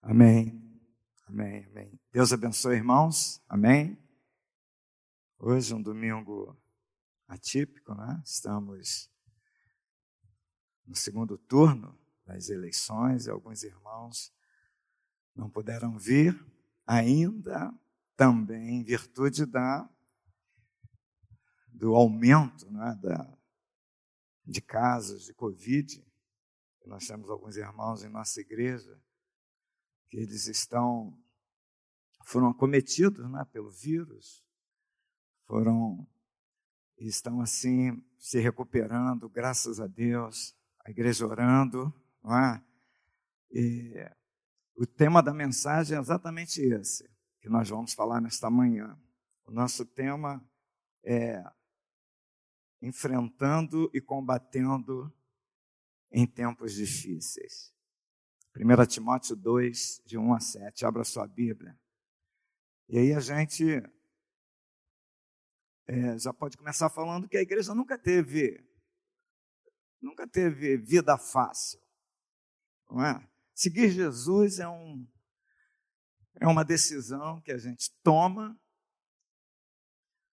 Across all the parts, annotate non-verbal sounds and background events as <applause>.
Amém. Amém, amém. Deus abençoe, irmãos. Amém. Hoje, um domingo atípico, né? Estamos no segundo turno das eleições e alguns irmãos não puderam vir ainda também em virtude da do aumento né, da, de casos de Covid. Nós temos alguns irmãos em nossa igreja que eles estão foram acometidos né, pelo vírus, foram estão assim se recuperando, graças a Deus, a igreja orando, é? O tema da mensagem é exatamente esse que nós vamos falar nesta manhã. O nosso tema é enfrentando e combatendo em tempos difíceis. 1 Timóteo 2, de 1 a 7. Abra sua Bíblia. E aí a gente é, já pode começar falando que a igreja nunca teve, nunca teve vida fácil. Não é? Seguir Jesus é, um, é uma decisão que a gente toma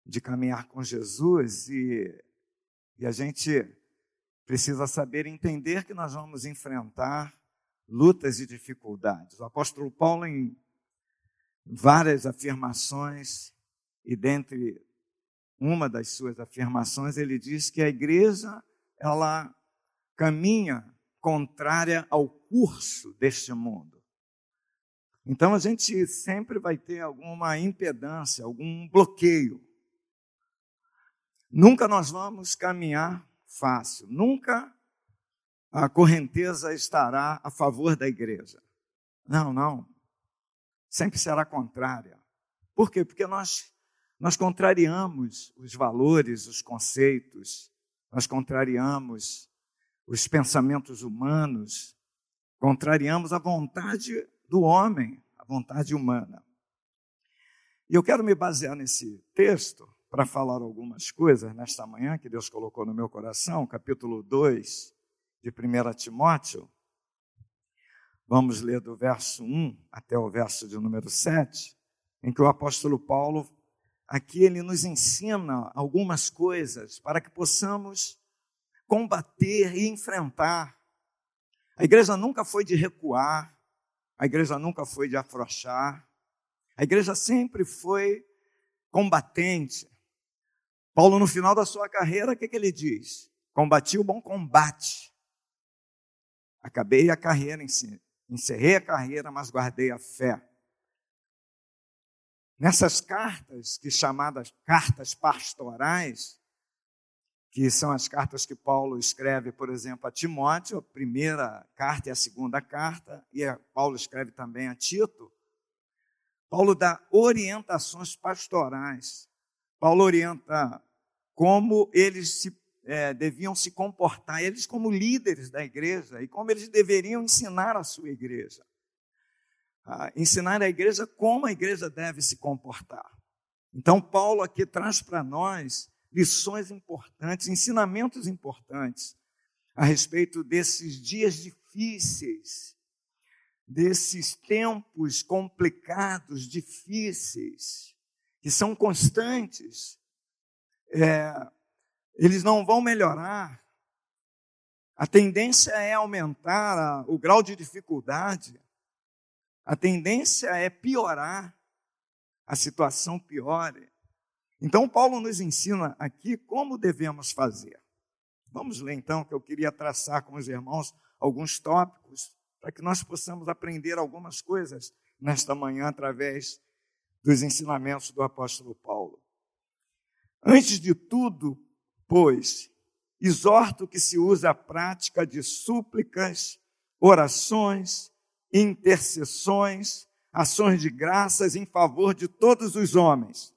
de caminhar com Jesus e, e a gente precisa saber entender que nós vamos enfrentar lutas e dificuldades. O apóstolo Paulo, em várias afirmações, e dentre uma das suas afirmações, ele diz que a igreja ela caminha contrária ao curso deste mundo. Então a gente sempre vai ter alguma impedância, algum bloqueio. Nunca nós vamos caminhar fácil, nunca a correnteza estará a favor da igreja. Não, não. Sempre será contrária. Por quê? Porque nós, nós contrariamos os valores, os conceitos, nós contrariamos os pensamentos humanos, contrariamos a vontade do homem, a vontade humana. E eu quero me basear nesse texto para falar algumas coisas nesta manhã que Deus colocou no meu coração, capítulo 2, de 1 Timóteo, vamos ler do verso 1 até o verso de número 7, em que o apóstolo Paulo, aqui ele nos ensina algumas coisas para que possamos combater e enfrentar. A igreja nunca foi de recuar, a igreja nunca foi de afrouxar, a igreja sempre foi combatente. Paulo, no final da sua carreira, o que, que ele diz? Combati o bom combate, Acabei a carreira, encerrei a carreira, mas guardei a fé. Nessas cartas, que chamadas cartas pastorais, que são as cartas que Paulo escreve, por exemplo, a Timóteo, a primeira carta e a segunda carta, e Paulo escreve também a Tito, Paulo dá orientações pastorais. Paulo orienta como eles se é, deviam se comportar, eles como líderes da igreja, e como eles deveriam ensinar a sua igreja. Ah, ensinar a igreja como a igreja deve se comportar. Então, Paulo aqui traz para nós lições importantes, ensinamentos importantes a respeito desses dias difíceis, desses tempos complicados, difíceis, que são constantes. É, eles não vão melhorar. A tendência é aumentar o grau de dificuldade. A tendência é piorar. A situação piore. Então, Paulo nos ensina aqui como devemos fazer. Vamos ler então, que eu queria traçar com os irmãos alguns tópicos para que nós possamos aprender algumas coisas nesta manhã através dos ensinamentos do apóstolo Paulo. Antes de tudo, Pois, exorto que se use a prática de súplicas, orações, intercessões, ações de graças em favor de todos os homens,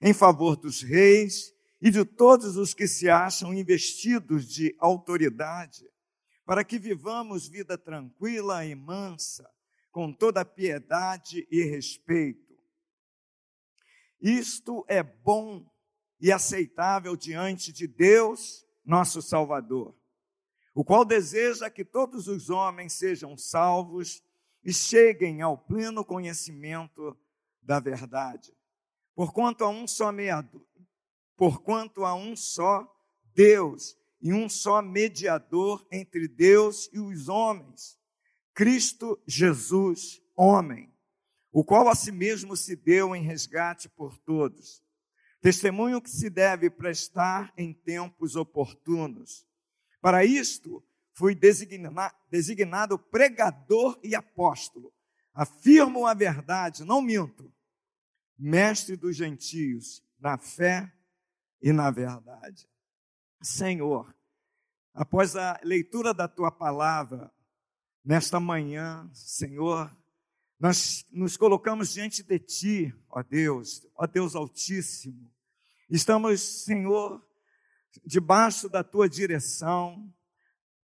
em favor dos reis e de todos os que se acham investidos de autoridade, para que vivamos vida tranquila e mansa, com toda piedade e respeito. Isto é bom e aceitável diante de Deus, nosso Salvador, o qual deseja que todos os homens sejam salvos e cheguem ao pleno conhecimento da verdade. Porquanto a um só mediador, porquanto a um só Deus e um só mediador entre Deus e os homens, Cristo Jesus, homem, o qual a si mesmo se deu em resgate por todos. Testemunho que se deve prestar em tempos oportunos. Para isto, fui designado pregador e apóstolo. Afirmo a verdade, não minto. Mestre dos gentios, na fé e na verdade. Senhor, após a leitura da tua palavra, nesta manhã, Senhor, nós nos colocamos diante de ti, ó Deus, ó Deus Altíssimo. Estamos, Senhor, debaixo da tua direção,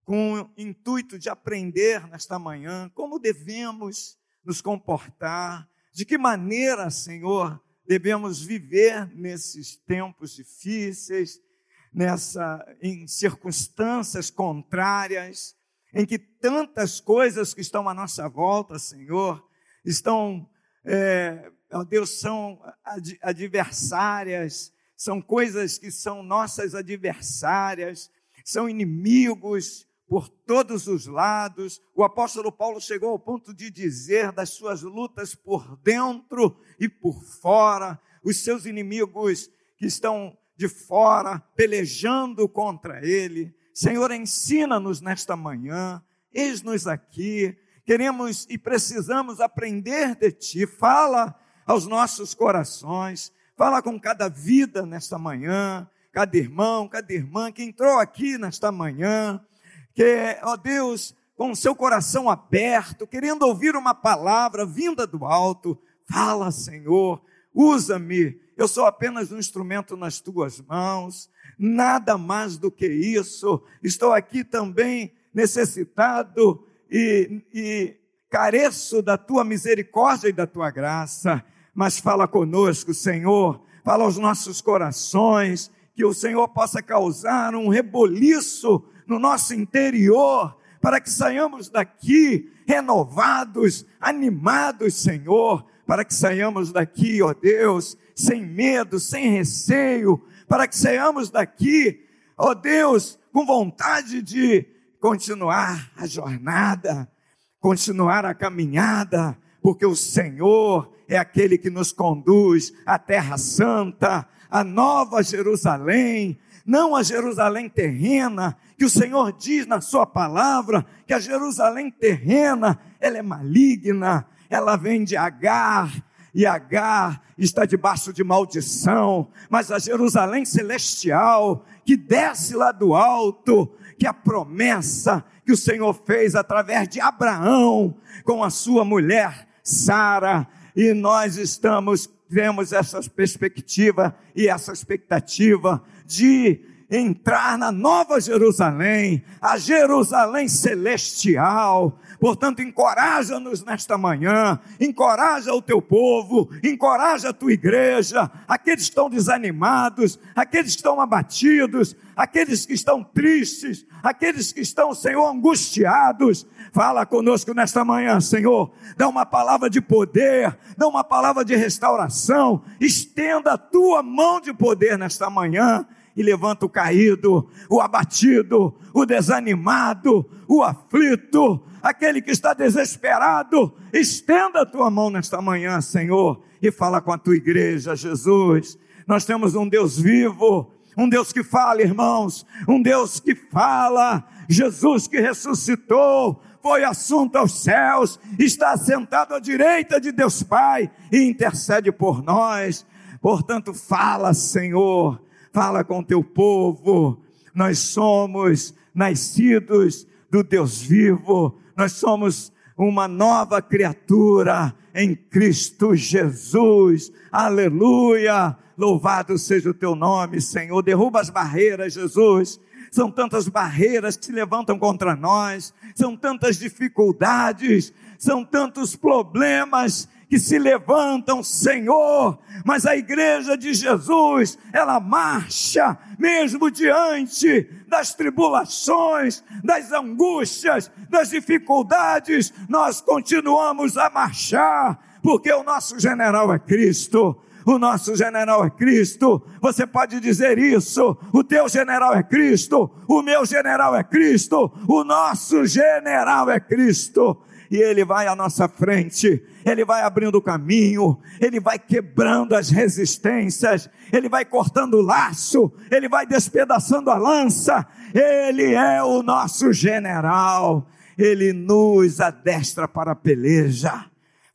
com o intuito de aprender nesta manhã como devemos nos comportar, de que maneira, Senhor, devemos viver nesses tempos difíceis, nessa em circunstâncias contrárias, em que tantas coisas que estão à nossa volta, Senhor, estão, é, Deus, são adversárias, são coisas que são nossas adversárias, são inimigos por todos os lados. O apóstolo Paulo chegou ao ponto de dizer das suas lutas por dentro e por fora, os seus inimigos que estão de fora, pelejando contra ele. Senhor, ensina-nos nesta manhã, eis-nos aqui, queremos e precisamos aprender de Ti. Fala aos nossos corações, fala com cada vida nesta manhã, cada irmão, cada irmã que entrou aqui nesta manhã, que, ó Deus, com o seu coração aberto, querendo ouvir uma palavra vinda do alto, fala, Senhor, usa-me eu sou apenas um instrumento nas tuas mãos, nada mais do que isso. Estou aqui também necessitado e, e careço da tua misericórdia e da tua graça. Mas fala conosco, Senhor, fala aos nossos corações, que o Senhor possa causar um reboliço no nosso interior, para que saiamos daqui renovados, animados, Senhor, para que saiamos daqui, ó Deus, sem medo, sem receio, para que saiamos daqui, ó Deus, com vontade de continuar a jornada, continuar a caminhada, porque o Senhor é aquele que nos conduz à Terra Santa, à Nova Jerusalém, não a Jerusalém terrena, que o Senhor diz na Sua palavra que a Jerusalém terrena, ela é maligna, ela vem de Agar, e Agar está debaixo de maldição, mas a Jerusalém celestial, que desce lá do alto, que a promessa que o Senhor fez através de Abraão com a sua mulher Sara, e nós estamos temos essa perspectiva e essa expectativa de entrar na nova Jerusalém, a Jerusalém celestial, Portanto, encoraja-nos nesta manhã, encoraja o teu povo, encoraja a tua igreja, aqueles que estão desanimados, aqueles que estão abatidos, aqueles que estão tristes, aqueles que estão, Senhor, angustiados. Fala conosco nesta manhã, Senhor. Dá uma palavra de poder, dá uma palavra de restauração. Estenda a tua mão de poder nesta manhã e levanta o caído, o abatido, o desanimado, o aflito, aquele que está desesperado, estenda a tua mão nesta manhã, Senhor, e fala com a tua igreja, Jesus. Nós temos um Deus vivo, um Deus que fala, irmãos, um Deus que fala, Jesus que ressuscitou, foi assunto aos céus, está sentado à direita de Deus Pai e intercede por nós. Portanto, fala, Senhor, fala com teu povo. Nós somos nascidos do Deus vivo, nós somos uma nova criatura em Cristo Jesus. Aleluia! Louvado seja o teu nome, Senhor. Derruba as barreiras, Jesus. São tantas barreiras que se levantam contra nós, são tantas dificuldades, são tantos problemas que se levantam, Senhor, mas a igreja de Jesus, ela marcha mesmo diante das tribulações, das angústias, das dificuldades, nós continuamos a marchar, porque o nosso general é Cristo. O nosso general é Cristo. Você pode dizer isso. O teu general é Cristo. O meu general é Cristo. O nosso general é Cristo e Ele vai à nossa frente, Ele vai abrindo o caminho, Ele vai quebrando as resistências, Ele vai cortando o laço, Ele vai despedaçando a lança, Ele é o nosso general, Ele nos adestra para a peleja.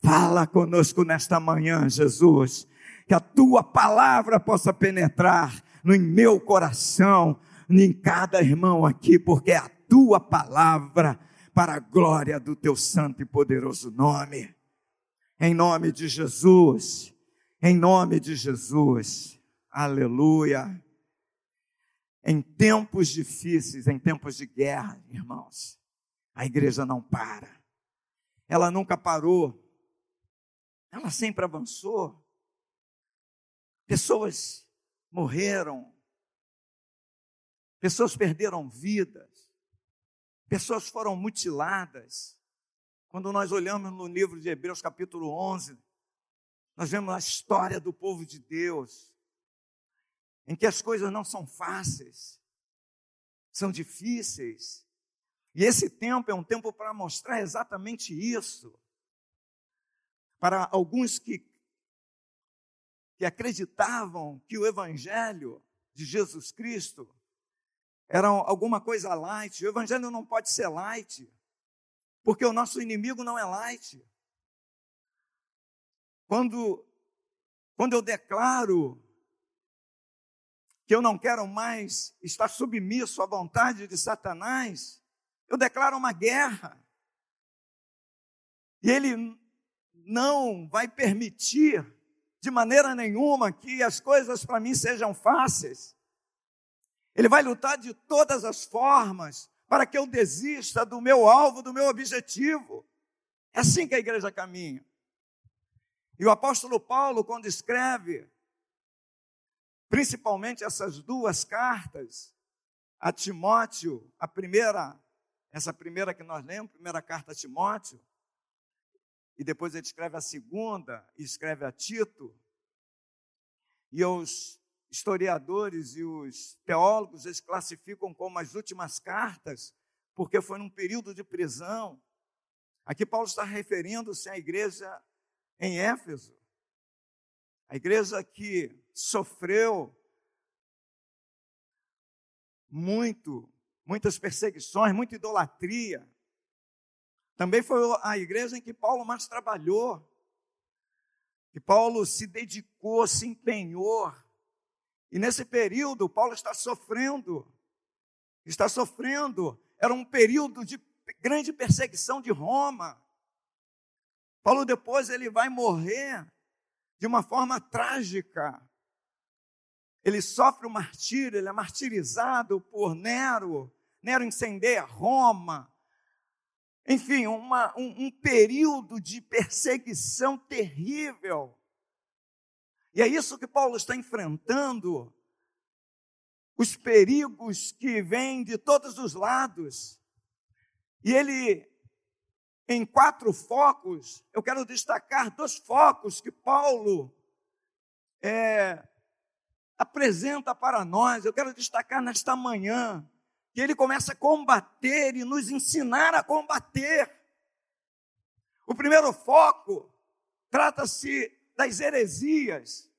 Fala conosco nesta manhã, Jesus, que a tua palavra possa penetrar no meu coração, em cada irmão aqui, porque é a tua palavra para a glória do teu santo e poderoso nome. Em nome de Jesus, em nome de Jesus, aleluia. Em tempos difíceis, em tempos de guerra, irmãos, a igreja não para. Ela nunca parou. Ela sempre avançou. Pessoas morreram. Pessoas perderam vidas. Pessoas foram mutiladas. Quando nós olhamos no livro de Hebreus, capítulo 11, nós vemos a história do povo de Deus, em que as coisas não são fáceis, são difíceis. E esse tempo é um tempo para mostrar exatamente isso. Para alguns que, que acreditavam que o Evangelho de Jesus Cristo era alguma coisa light. O evangelho não pode ser light, porque o nosso inimigo não é light. Quando, quando eu declaro que eu não quero mais estar submisso à vontade de Satanás, eu declaro uma guerra. E ele não vai permitir de maneira nenhuma que as coisas para mim sejam fáceis. Ele vai lutar de todas as formas para que eu desista do meu alvo, do meu objetivo. É assim que a igreja caminha. E o apóstolo Paulo, quando escreve, principalmente essas duas cartas, a Timóteo, a primeira, essa primeira que nós lemos, primeira carta a Timóteo, e depois ele escreve a segunda, e escreve a Tito, e os historiadores e os teólogos eles classificam como as últimas cartas, porque foi num período de prisão. Aqui Paulo está referindo-se à igreja em Éfeso, a igreja que sofreu muito, muitas perseguições, muita idolatria. Também foi a igreja em que Paulo mais trabalhou, que Paulo se dedicou, se empenhou e nesse período, Paulo está sofrendo, está sofrendo. Era um período de grande perseguição de Roma. Paulo depois ele vai morrer de uma forma trágica. Ele sofre o martírio, ele é martirizado por Nero. Nero incendeia Roma. Enfim, uma, um, um período de perseguição terrível. E é isso que Paulo está enfrentando. Os perigos que vêm de todos os lados. E ele, em quatro focos, eu quero destacar dois focos que Paulo é, apresenta para nós. Eu quero destacar nesta manhã que ele começa a combater e nos ensinar a combater. O primeiro foco trata-se das heresias.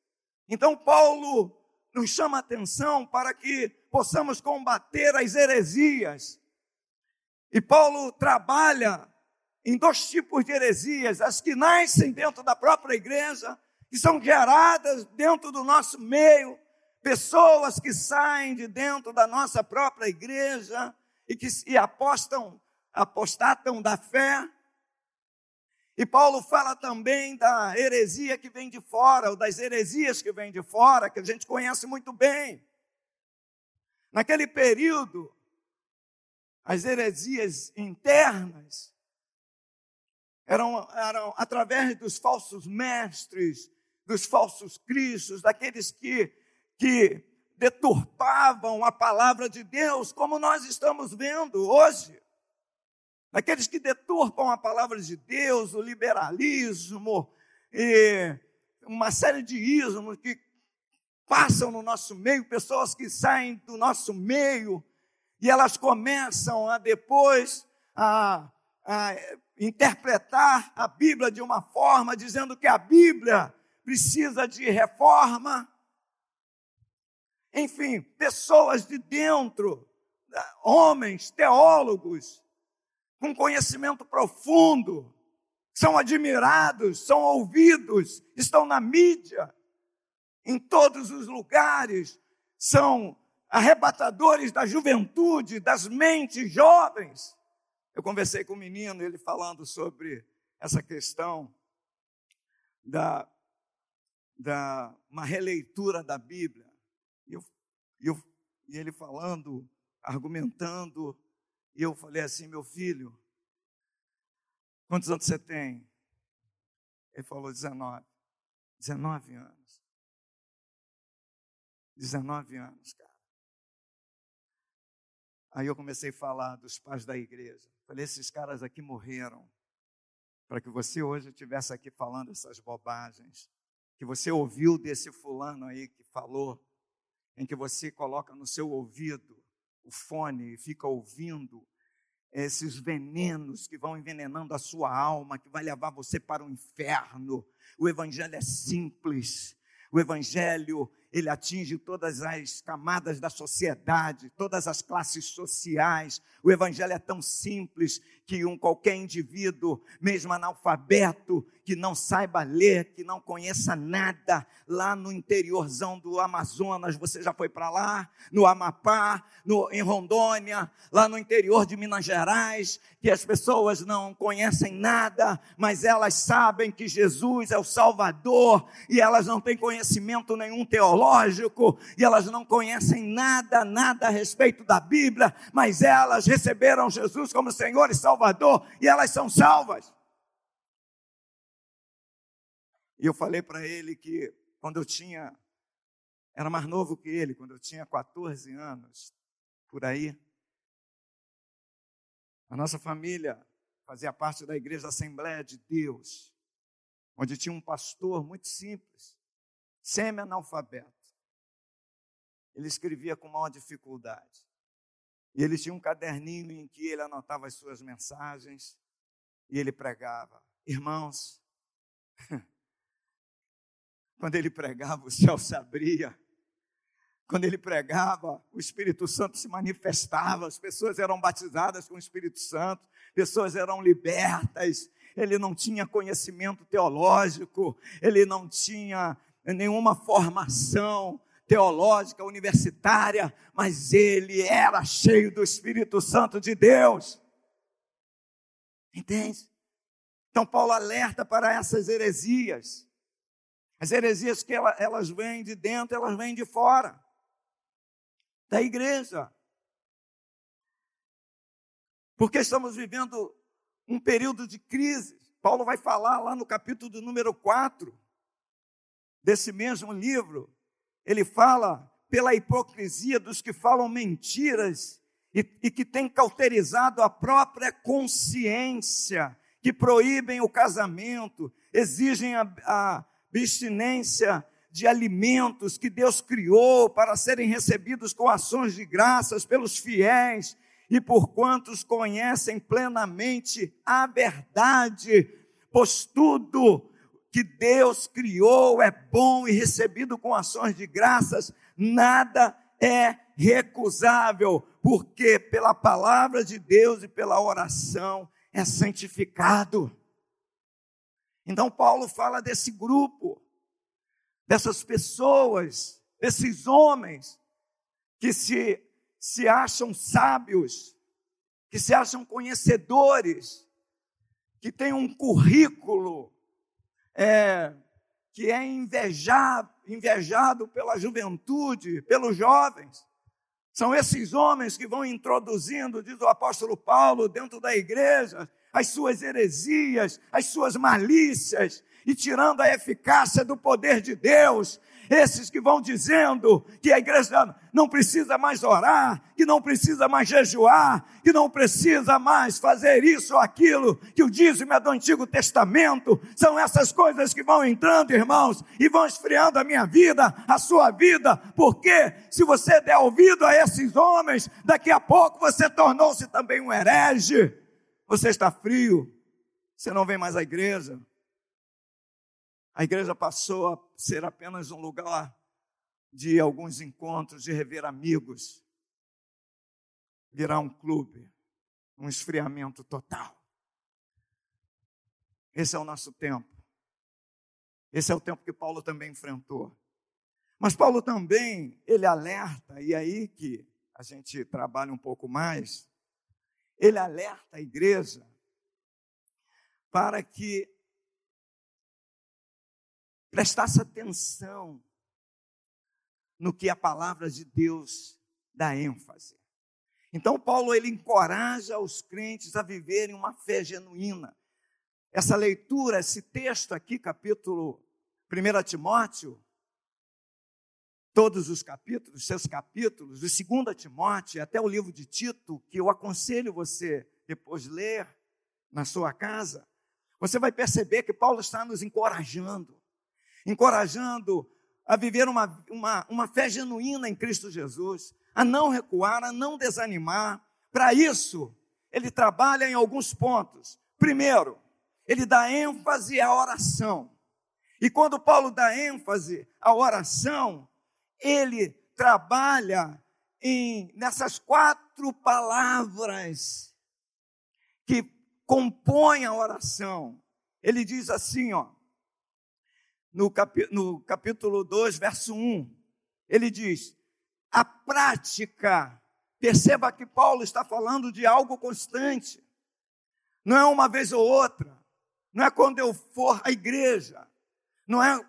Então, Paulo nos chama atenção para que possamos combater as heresias. E Paulo trabalha em dois tipos de heresias: as que nascem dentro da própria igreja, que são geradas dentro do nosso meio, pessoas que saem de dentro da nossa própria igreja e que e apostam, apostatam da fé, e Paulo fala também da heresia que vem de fora, ou das heresias que vêm de fora, que a gente conhece muito bem. Naquele período, as heresias internas eram, eram através dos falsos mestres, dos falsos cristos, daqueles que, que deturpavam a palavra de Deus, como nós estamos vendo hoje. Daqueles que deturpam a palavra de Deus, o liberalismo, e uma série de ismos que passam no nosso meio, pessoas que saem do nosso meio, e elas começam a depois a, a interpretar a Bíblia de uma forma, dizendo que a Bíblia precisa de reforma. Enfim, pessoas de dentro, homens, teólogos, com conhecimento profundo, são admirados, são ouvidos, estão na mídia, em todos os lugares, são arrebatadores da juventude, das mentes jovens. Eu conversei com um menino, ele falando sobre essa questão da, da uma releitura da Bíblia. E, eu, e ele falando, argumentando, e eu falei assim, meu filho, quantos anos você tem? Ele falou 19. 19 anos. 19 anos, cara. Aí eu comecei a falar dos pais da igreja. Falei, esses caras aqui morreram para que você hoje estivesse aqui falando essas bobagens, que você ouviu desse fulano aí que falou, em que você coloca no seu ouvido o fone e fica ouvindo esses venenos que vão envenenando a sua alma, que vai levar você para o inferno. O evangelho é simples. O evangelho ele atinge todas as camadas da sociedade, todas as classes sociais. O evangelho é tão simples que um qualquer indivíduo, mesmo analfabeto, que não saiba ler, que não conheça nada, lá no interiorzão do Amazonas, você já foi para lá, no Amapá, no, em Rondônia, lá no interior de Minas Gerais, que as pessoas não conhecem nada, mas elas sabem que Jesus é o Salvador e elas não têm conhecimento nenhum teológico e elas não conhecem nada, nada a respeito da Bíblia, mas elas receberam Jesus como Senhor e Salvador e elas são salvas. E eu falei para ele que quando eu tinha, era mais novo que ele, quando eu tinha 14 anos, por aí, a nossa família fazia parte da igreja Assembleia de Deus, onde tinha um pastor muito simples, semi-analfabeto. Ele escrevia com maior dificuldade. E ele tinha um caderninho em que ele anotava as suas mensagens e ele pregava. Irmãos, <laughs> Quando ele pregava, o céu se abria. Quando ele pregava, o Espírito Santo se manifestava, as pessoas eram batizadas com o Espírito Santo, pessoas eram libertas. Ele não tinha conhecimento teológico, ele não tinha nenhuma formação teológica universitária, mas ele era cheio do Espírito Santo de Deus. Entende? Então, Paulo alerta para essas heresias. As heresias que ela, elas vêm de dentro, elas vêm de fora da igreja. Porque estamos vivendo um período de crise. Paulo vai falar lá no capítulo número 4 desse mesmo livro. Ele fala pela hipocrisia dos que falam mentiras e, e que têm cauterizado a própria consciência, que proíbem o casamento, exigem a, a abstinência de alimentos que Deus criou para serem recebidos com ações de graças pelos fiéis e por quantos conhecem plenamente a verdade, pois tudo que Deus criou é bom e recebido com ações de graças, nada é recusável, porque pela palavra de Deus e pela oração é santificado. Então, Paulo fala desse grupo, dessas pessoas, desses homens que se, se acham sábios, que se acham conhecedores, que têm um currículo é, que é invejado, invejado pela juventude, pelos jovens. São esses homens que vão introduzindo, diz o apóstolo Paulo, dentro da igreja, as suas heresias, as suas malícias e tirando a eficácia do poder de Deus. Esses que vão dizendo que a igreja não precisa mais orar, que não precisa mais jejuar, que não precisa mais fazer isso ou aquilo, que o dízimo é do Antigo Testamento, são essas coisas que vão entrando, irmãos, e vão esfriando a minha vida, a sua vida, porque se você der ouvido a esses homens, daqui a pouco você tornou-se também um herege, você está frio, você não vem mais à igreja, a igreja passou a ser apenas um lugar de alguns encontros, de rever amigos, virar um clube, um esfriamento total. Esse é o nosso tempo. Esse é o tempo que Paulo também enfrentou. Mas Paulo também, ele alerta, e é aí que a gente trabalha um pouco mais, ele alerta a igreja para que prestasse atenção no que a palavra de Deus dá ênfase. Então Paulo ele encoraja os crentes a viverem uma fé genuína. Essa leitura, esse texto aqui, capítulo 1 Timóteo, todos os capítulos, seus capítulos, do 2 Timóteo até o livro de Tito, que eu aconselho você depois ler na sua casa, você vai perceber que Paulo está nos encorajando encorajando a viver uma, uma, uma fé genuína em Cristo Jesus, a não recuar, a não desanimar. Para isso, ele trabalha em alguns pontos. Primeiro, ele dá ênfase à oração. E quando Paulo dá ênfase à oração, ele trabalha em, nessas quatro palavras que compõem a oração. Ele diz assim, ó: no, capi, no capítulo 2, verso 1, ele diz: a prática, perceba que Paulo está falando de algo constante, não é uma vez ou outra, não é quando eu for à igreja, não é,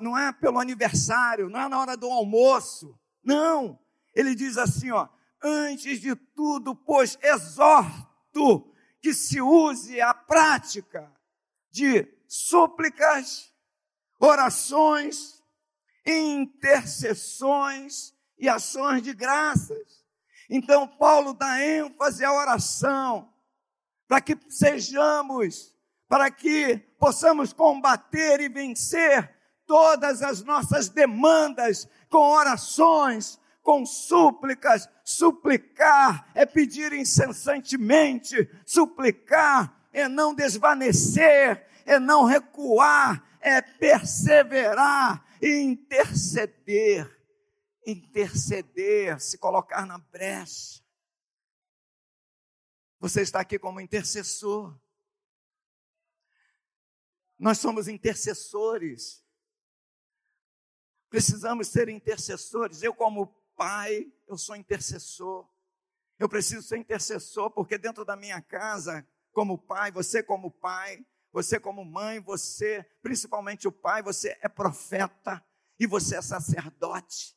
não é pelo aniversário, não é na hora do almoço, não. Ele diz assim, ó, antes de tudo, pois exorto que se use a prática de súplicas, orações, intercessões e ações de graças. Então, Paulo dá ênfase à oração, para que sejamos, para que possamos combater e vencer todas as nossas demandas com orações, com súplicas. Suplicar é pedir incessantemente, suplicar é não desvanecer, é não recuar, é perseverar e interceder. Interceder, se colocar na brecha. Você está aqui como intercessor. Nós somos intercessores. Precisamos ser intercessores. Eu, como pai, eu sou intercessor. Eu preciso ser intercessor porque dentro da minha casa, como pai, você como pai, você, como mãe, você, principalmente o pai, você é profeta e você é sacerdote.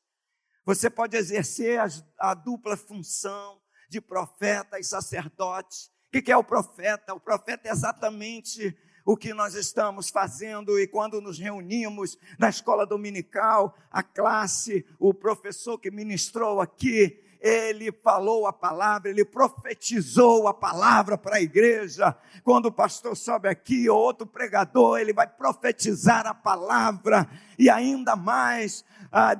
Você pode exercer a, a dupla função de profeta e sacerdote. O que é o profeta? O profeta é exatamente o que nós estamos fazendo e quando nos reunimos na escola dominical, a classe, o professor que ministrou aqui, ele falou a palavra, ele profetizou a palavra para a igreja. Quando o pastor sobe aqui, ou outro pregador, ele vai profetizar a palavra, e ainda mais,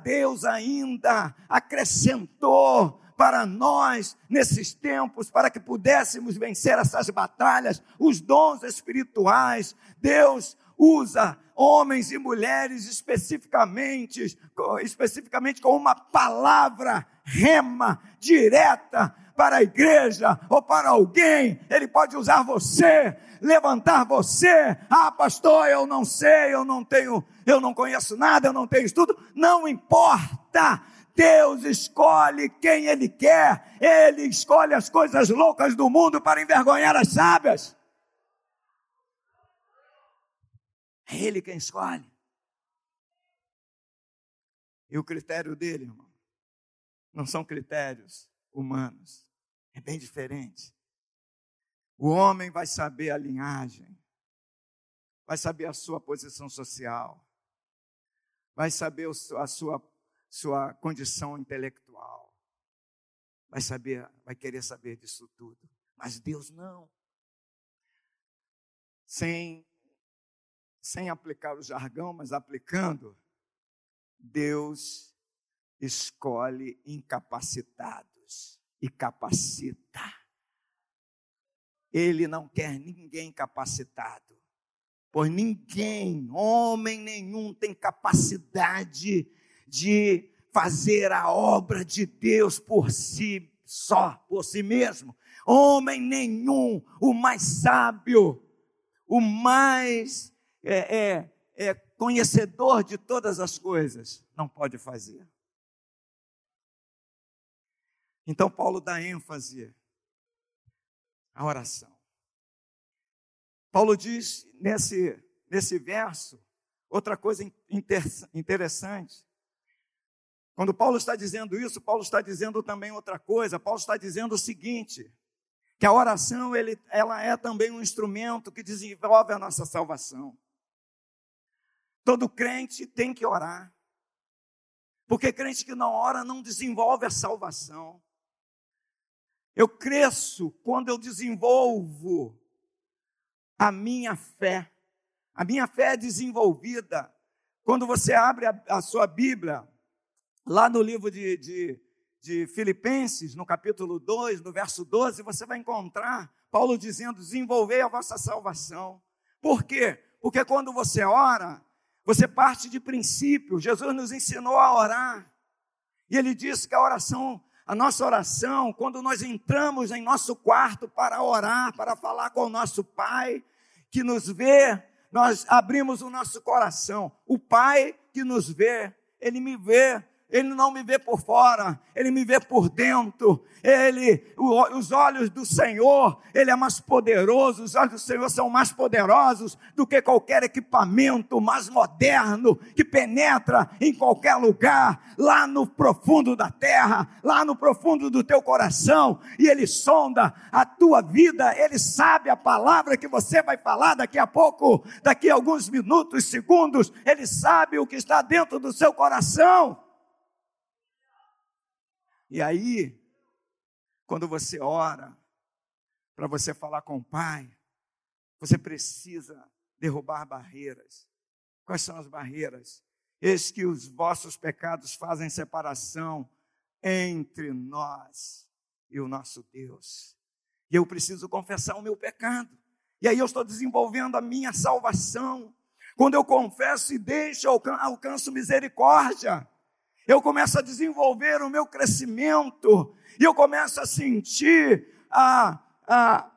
Deus ainda acrescentou para nós nesses tempos, para que pudéssemos vencer essas batalhas, os dons espirituais. Deus usa homens e mulheres especificamente, especificamente com uma palavra rema, direta para a igreja ou para alguém, ele pode usar você, levantar você. Ah, pastor, eu não sei, eu não tenho, eu não conheço nada, eu não tenho estudo. Não importa. Deus escolhe quem Ele quer, Ele escolhe as coisas loucas do mundo para envergonhar as sábias. É Ele quem escolhe. E o critério dele, irmão, não são critérios humanos. É bem diferente. O homem vai saber a linhagem, vai saber a sua posição social, vai saber a sua, sua condição intelectual, vai saber, vai querer saber disso tudo. Mas Deus não. Sem, sem aplicar o jargão, mas aplicando, Deus escolhe incapacitados e capacita. Ele não quer ninguém capacitado, pois ninguém, homem nenhum, tem capacidade de fazer a obra de Deus por si só, por si mesmo. Homem nenhum, o mais sábio, o mais é, é, é, conhecedor de todas as coisas, não pode fazer. Então, Paulo dá ênfase à oração. Paulo diz nesse, nesse verso outra coisa interessante. Quando Paulo está dizendo isso, Paulo está dizendo também outra coisa. Paulo está dizendo o seguinte: que a oração ele, ela é também um instrumento que desenvolve a nossa salvação. Todo crente tem que orar. Porque crente que não ora não desenvolve a salvação. Eu cresço quando eu desenvolvo a minha fé. A minha fé é desenvolvida quando você abre a, a sua Bíblia, lá no livro de, de de Filipenses, no capítulo 2, no verso 12, você vai encontrar Paulo dizendo: desenvolvei a vossa salvação. Por quê? Porque quando você ora, você parte de princípio. Jesus nos ensinou a orar. E ele disse que a oração, a nossa oração, quando nós entramos em nosso quarto para orar, para falar com o nosso Pai, que nos vê, nós abrimos o nosso coração. O Pai que nos vê, ele me vê ele não me vê por fora, ele me vê por dentro. Ele, os olhos do Senhor, ele é mais poderoso. Os olhos do Senhor são mais poderosos do que qualquer equipamento mais moderno que penetra em qualquer lugar, lá no profundo da terra, lá no profundo do teu coração. E ele sonda a tua vida. Ele sabe a palavra que você vai falar daqui a pouco, daqui a alguns minutos, segundos. Ele sabe o que está dentro do seu coração. E aí, quando você ora, para você falar com o Pai, você precisa derrubar barreiras. Quais são as barreiras? Eis que os vossos pecados fazem separação entre nós e o nosso Deus. E eu preciso confessar o meu pecado. E aí eu estou desenvolvendo a minha salvação. Quando eu confesso e deixo, alcanço misericórdia eu começo a desenvolver o meu crescimento, e eu começo a sentir a, a,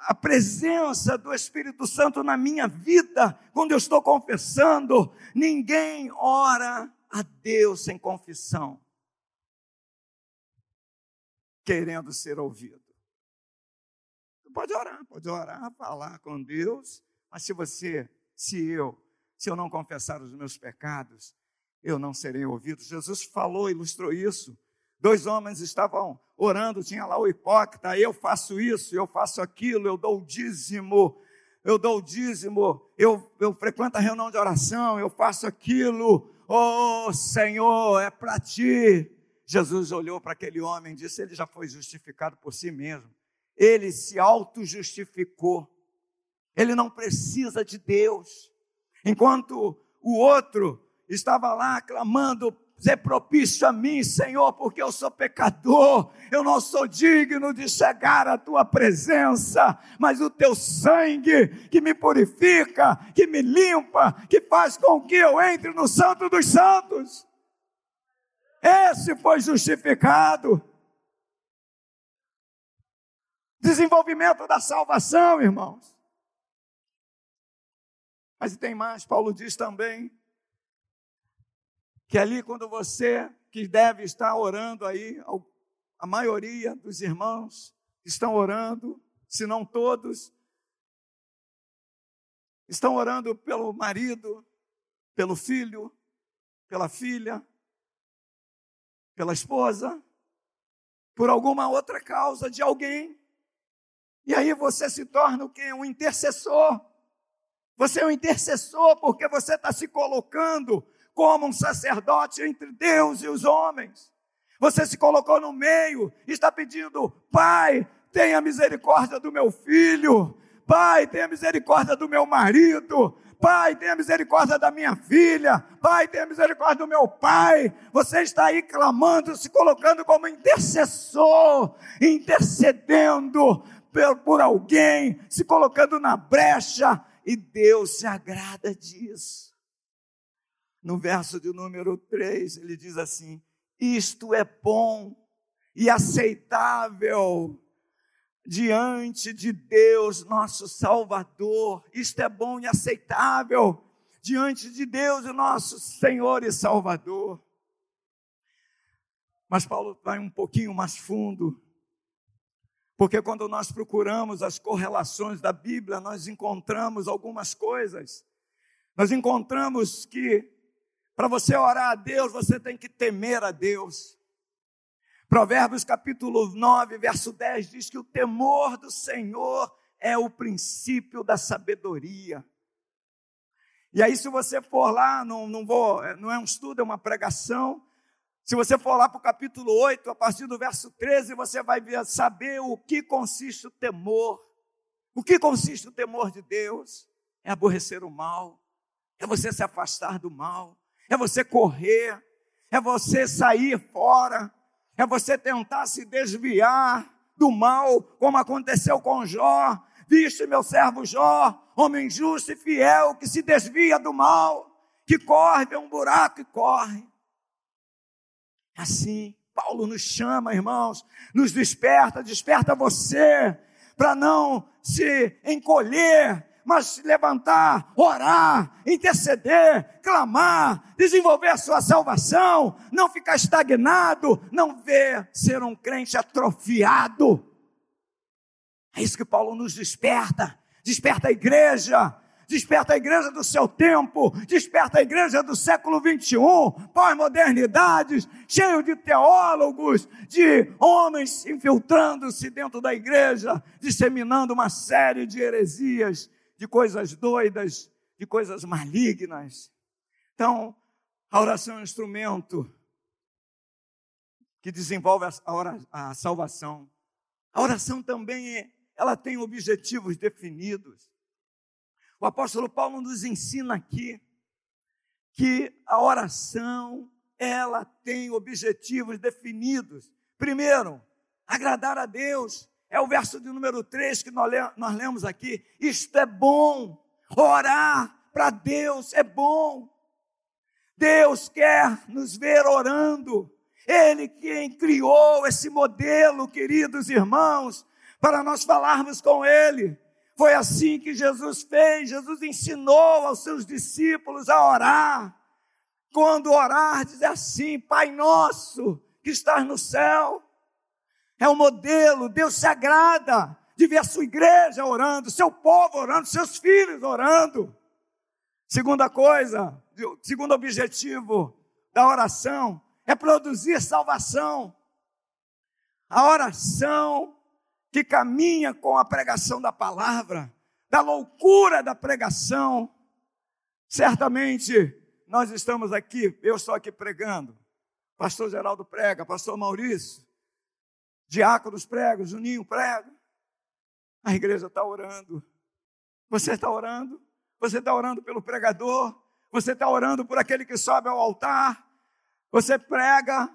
a presença do Espírito Santo na minha vida, quando eu estou confessando. Ninguém ora a Deus sem confissão, querendo ser ouvido. Pode orar, pode orar, falar com Deus, mas se você, se eu, se eu não confessar os meus pecados, eu não serei ouvido. Jesus falou, ilustrou isso. Dois homens estavam orando, tinha lá o hipócrita, eu faço isso, eu faço aquilo, eu dou o dízimo, eu dou o dízimo, eu, eu frequento a reunião de oração, eu faço aquilo, oh Senhor, é para ti. Jesus olhou para aquele homem e disse: ele já foi justificado por si mesmo, ele se auto-justificou, ele não precisa de Deus, enquanto o outro estava lá clamando: Ser propício a mim, Senhor, porque eu sou pecador, eu não sou digno de chegar à tua presença, mas o teu sangue que me purifica, que me limpa, que faz com que eu entre no Santo dos Santos. Esse foi justificado. Desenvolvimento da salvação, irmãos. Mas tem mais, Paulo diz também que ali quando você que deve estar orando aí, a maioria dos irmãos estão orando, se não todos, estão orando pelo marido, pelo filho, pela filha, pela esposa, por alguma outra causa de alguém. E aí você se torna o quê? Um intercessor. Você é um intercessor porque você está se colocando como um sacerdote entre Deus e os homens. Você se colocou no meio, está pedindo, Pai, tenha misericórdia do meu filho, Pai, tenha misericórdia do meu marido, Pai, tenha misericórdia da minha filha, Pai, tenha misericórdia do meu pai. Você está aí clamando, se colocando como intercessor, intercedendo por alguém, se colocando na brecha, e Deus se agrada disso. No verso de número 3, ele diz assim: Isto é bom e aceitável diante de Deus, nosso Salvador. Isto é bom e aceitável diante de Deus, nosso Senhor e Salvador. Mas Paulo vai um pouquinho mais fundo, porque quando nós procuramos as correlações da Bíblia, nós encontramos algumas coisas. Nós encontramos que para você orar a Deus, você tem que temer a Deus. Provérbios capítulo 9, verso 10 diz que o temor do Senhor é o princípio da sabedoria. E aí, se você for lá, não, não, vou, não é um estudo, é uma pregação. Se você for lá para o capítulo 8, a partir do verso 13, você vai saber o que consiste o temor. O que consiste o temor de Deus? É aborrecer o mal, é você se afastar do mal, é você correr, é você sair fora, é você tentar se desviar do mal, como aconteceu com Jó. Viste meu servo Jó, homem justo e fiel, que se desvia do mal, que corre, vê um buraco e corre. Assim, Paulo nos chama, irmãos, nos desperta, desperta você, para não se encolher, mas levantar, orar, interceder, clamar, desenvolver a sua salvação, não ficar estagnado, não ver ser um crente atrofiado. É isso que Paulo nos desperta, desperta a igreja, desperta a igreja do seu tempo, desperta a igreja do século 21, pós-modernidades, cheio de teólogos, de homens infiltrando-se dentro da igreja, disseminando uma série de heresias de coisas doidas, de coisas malignas. Então, a oração é um instrumento que desenvolve a, a salvação. A oração também é, ela tem objetivos definidos. O apóstolo Paulo nos ensina aqui que a oração ela tem objetivos definidos. Primeiro, agradar a Deus. É o verso de número 3 que nós, nós lemos aqui. Isto é bom. Orar para Deus é bom. Deus quer nos ver orando. Ele quem criou esse modelo, queridos irmãos, para nós falarmos com Ele. Foi assim que Jesus fez. Jesus ensinou aos seus discípulos a orar. Quando orar, diz assim: Pai nosso que estás no céu, é o modelo, Deus se agrada de ver a sua igreja orando, seu povo orando, seus filhos orando. Segunda coisa, segundo objetivo da oração é produzir salvação. A oração que caminha com a pregação da palavra, da loucura da pregação. Certamente nós estamos aqui, eu estou aqui pregando, pastor Geraldo prega, pastor Maurício, diáconos pregam, Juninho prega. A igreja está orando. Você está orando? Você está orando pelo pregador? Você está orando por aquele que sobe ao altar? Você prega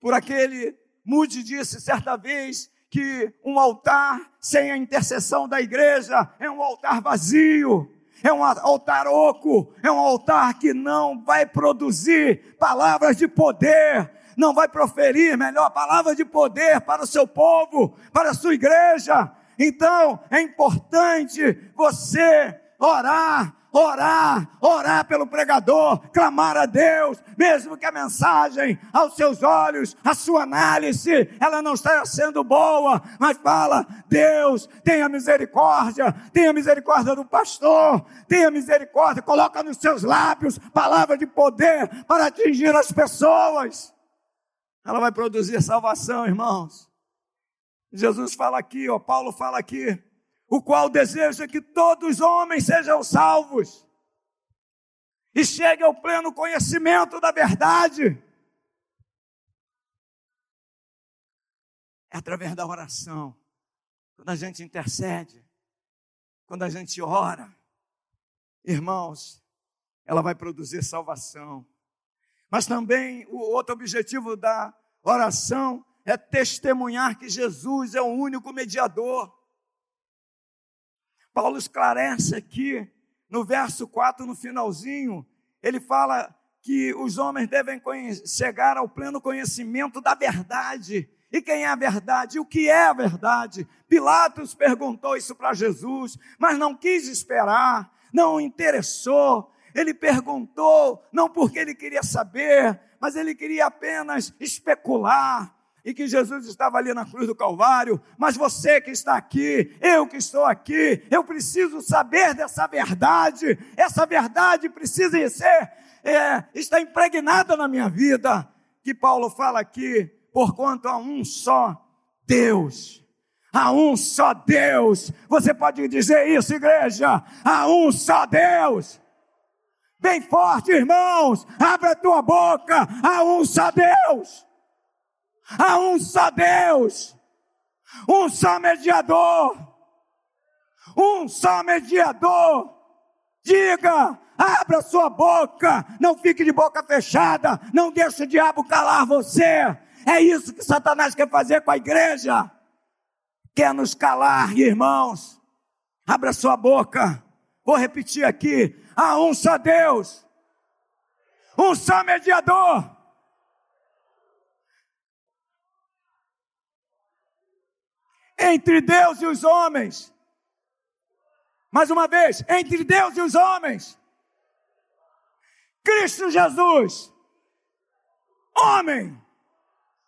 por aquele. Mude disse certa vez que um altar sem a intercessão da igreja é um altar vazio é um altar oco, é um altar que não vai produzir palavras de poder, não vai proferir melhor palavra de poder para o seu povo, para a sua igreja. Então, é importante você orar, orar, orar pelo pregador, clamar a Deus, mesmo que a mensagem aos seus olhos, a sua análise, ela não esteja sendo boa, mas fala: Deus, tenha misericórdia, tenha misericórdia do pastor, tenha misericórdia, coloca nos seus lábios palavra de poder para atingir as pessoas ela vai produzir salvação, irmãos. Jesus fala aqui, ó, Paulo fala aqui, o qual deseja que todos os homens sejam salvos e cheguem ao pleno conhecimento da verdade. É através da oração, quando a gente intercede, quando a gente ora, irmãos, ela vai produzir salvação. Mas também o outro objetivo da oração é testemunhar que Jesus é o único mediador. Paulo esclarece aqui no verso 4, no finalzinho, ele fala que os homens devem chegar ao pleno conhecimento da verdade. E quem é a verdade? O que é a verdade? Pilatos perguntou isso para Jesus, mas não quis esperar, não interessou. Ele perguntou, não porque ele queria saber, mas ele queria apenas especular e que Jesus estava ali na cruz do Calvário, mas você que está aqui, eu que estou aqui, eu preciso saber dessa verdade, essa verdade precisa ser, é, está impregnada na minha vida, que Paulo fala aqui, porquanto há um só Deus, há um só Deus, você pode dizer isso, igreja, há um só Deus, bem forte, irmãos, abre a tua boca, um só Deus, um só Deus, só mediador, só mediador. Diga, abra sua boca, não fique de boca fechada, não deixe o diabo calar você. É isso que Satanás quer fazer com a igreja. Quer nos calar, irmãos. Abra sua boca. Vou repetir aqui: há um só Deus, um só mediador entre Deus e os homens. Mais uma vez, entre Deus e os homens. Cristo Jesus. Homem.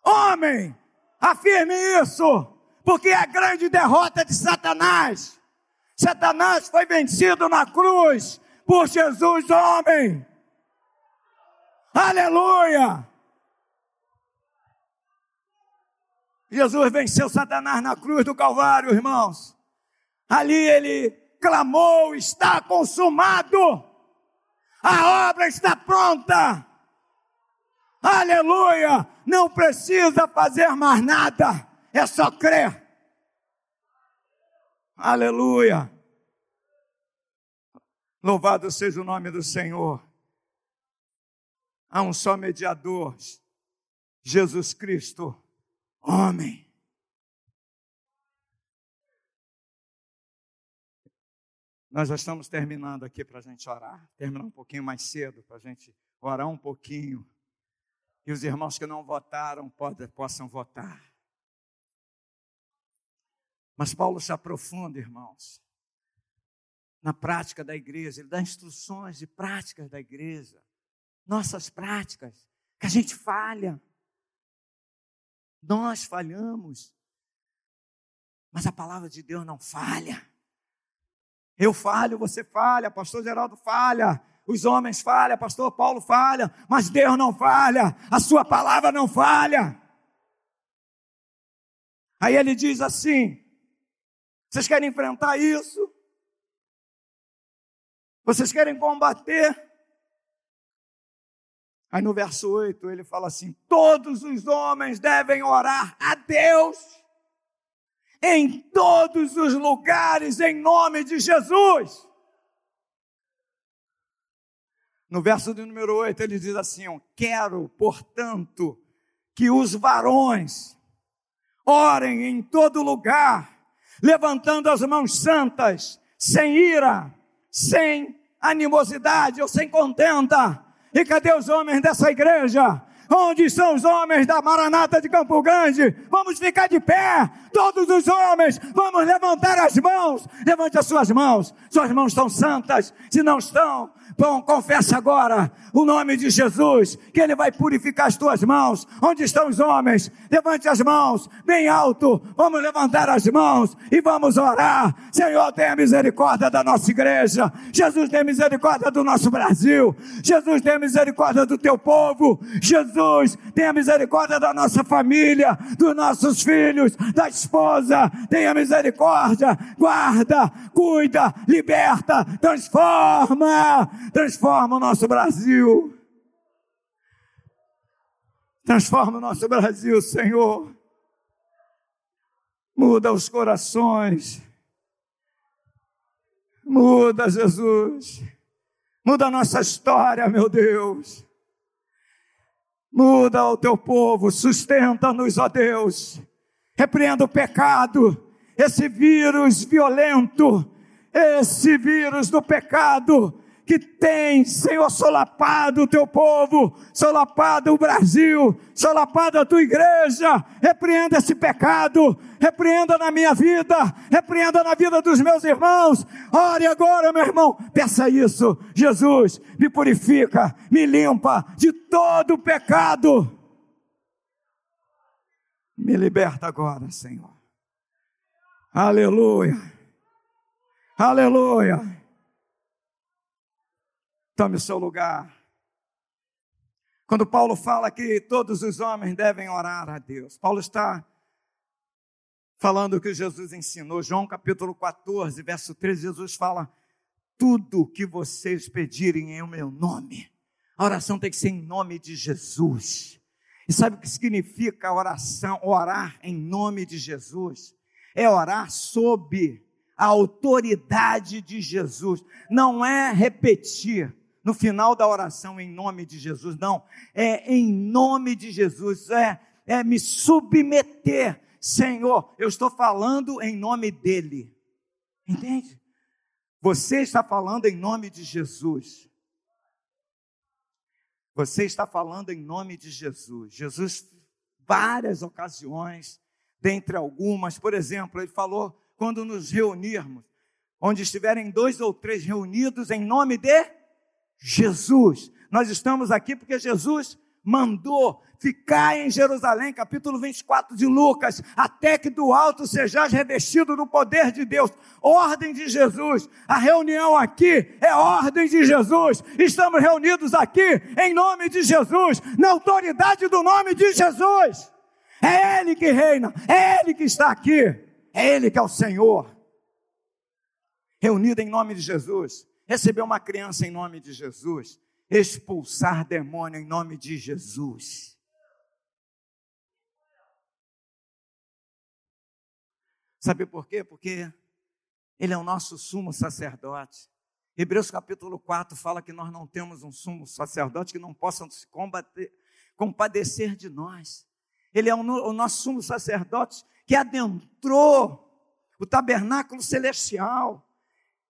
Homem. Afirme isso. Porque é a grande derrota de Satanás. Satanás foi vencido na cruz por Jesus, homem. Aleluia. Jesus venceu Satanás na cruz do Calvário, irmãos. Ali ele clamou: está consumado, a obra está pronta. Aleluia! Não precisa fazer mais nada, é só crer. Aleluia! Louvado seja o nome do Senhor. Há um só mediador, Jesus Cristo homem. Nós já estamos terminando aqui para a gente orar, terminar um pouquinho mais cedo, para a gente orar um pouquinho. E os irmãos que não votaram pode, possam votar. Mas Paulo se aprofunda, irmãos, na prática da igreja, ele dá instruções de práticas da igreja, nossas práticas, que a gente falha. Nós falhamos. Mas a palavra de Deus não falha. Eu falho, você falha, pastor Geraldo falha, os homens falham, pastor Paulo falha, mas Deus não falha, a sua palavra não falha. Aí ele diz assim: vocês querem enfrentar isso? Vocês querem combater? Aí no verso 8 ele fala assim: todos os homens devem orar a Deus em todos os lugares, em nome de Jesus. No verso de número 8 ele diz assim: Quero, portanto, que os varões orem em todo lugar, levantando as mãos santas, sem ira, sem animosidade ou sem contenda e cadê os homens dessa igreja? Onde são os homens da Maranata de Campo Grande? Vamos ficar de pé, todos os homens, vamos levantar as mãos. Levante as suas mãos. Suas mãos estão santas. Se não estão, Bom, confessa agora o nome de Jesus, que Ele vai purificar as tuas mãos. Onde estão os homens? Levante as mãos, bem alto. Vamos levantar as mãos e vamos orar. Senhor, tenha misericórdia da nossa igreja. Jesus, tenha misericórdia do nosso Brasil. Jesus, tenha misericórdia do teu povo. Jesus, tenha misericórdia da nossa família, dos nossos filhos, da esposa, tenha misericórdia, guarda, cuida, liberta, transforma, transforma o nosso Brasil. Transforma o nosso Brasil, Senhor. Muda os corações. Muda, Jesus. Muda a nossa história, meu Deus. Muda o teu povo, sustenta-nos, ó Deus. Repreenda o pecado, esse vírus violento, esse vírus do pecado que tem, Senhor, solapado o teu povo, solapado o Brasil, solapado a tua igreja. Repreenda esse pecado, repreenda na minha vida, repreenda na vida dos meus irmãos. Ore agora, meu irmão, peça isso. Jesus, me purifica, me limpa de todo o pecado. Me liberta agora, Senhor. Aleluia. Aleluia. Tome o seu lugar. Quando Paulo fala que todos os homens devem orar a Deus, Paulo está falando o que Jesus ensinou. João capítulo 14, verso 13, Jesus fala: Tudo que vocês pedirem em meu nome, a oração tem que ser em nome de Jesus. E sabe o que significa oração, orar em nome de Jesus? É orar sob a autoridade de Jesus, não é repetir no final da oração em nome de Jesus, não, é em nome de Jesus, é, é me submeter, Senhor, eu estou falando em nome dEle, entende? Você está falando em nome de Jesus. Você está falando em nome de Jesus. Jesus, várias ocasiões, dentre algumas, por exemplo, ele falou quando nos reunirmos, onde estiverem dois ou três reunidos em nome de Jesus. Nós estamos aqui porque Jesus mandou ficar em Jerusalém, capítulo 24 de Lucas, até que do alto sejais revestido do poder de Deus. Ordem de Jesus. A reunião aqui é ordem de Jesus. Estamos reunidos aqui em nome de Jesus, na autoridade do nome de Jesus. É Ele que reina, é Ele que está aqui, é Ele que é o Senhor. Reunido em nome de Jesus receber uma criança em nome de Jesus, expulsar demônio em nome de Jesus. Sabe por quê? Porque ele é o nosso sumo sacerdote. Hebreus capítulo 4 fala que nós não temos um sumo sacerdote que não possa se combater, compadecer de nós. Ele é o, o nosso sumo sacerdote que adentrou o tabernáculo celestial.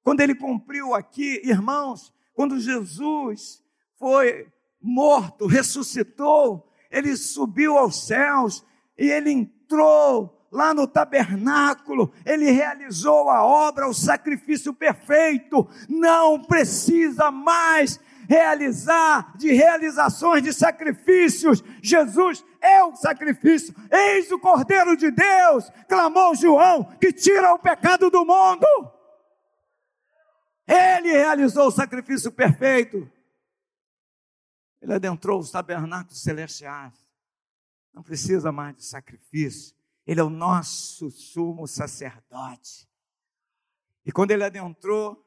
Quando ele cumpriu aqui, irmãos, quando Jesus foi morto, ressuscitou, ele subiu aos céus e ele entrou lá no tabernáculo, ele realizou a obra, o sacrifício perfeito, não precisa mais realizar de realizações de sacrifícios. Jesus é o sacrifício. Eis o Cordeiro de Deus, clamou João, que tira o pecado do mundo. Realizou o sacrifício perfeito. Ele adentrou os tabernáculos celestiais. Não precisa mais de sacrifício. Ele é o nosso sumo sacerdote. E quando ele adentrou,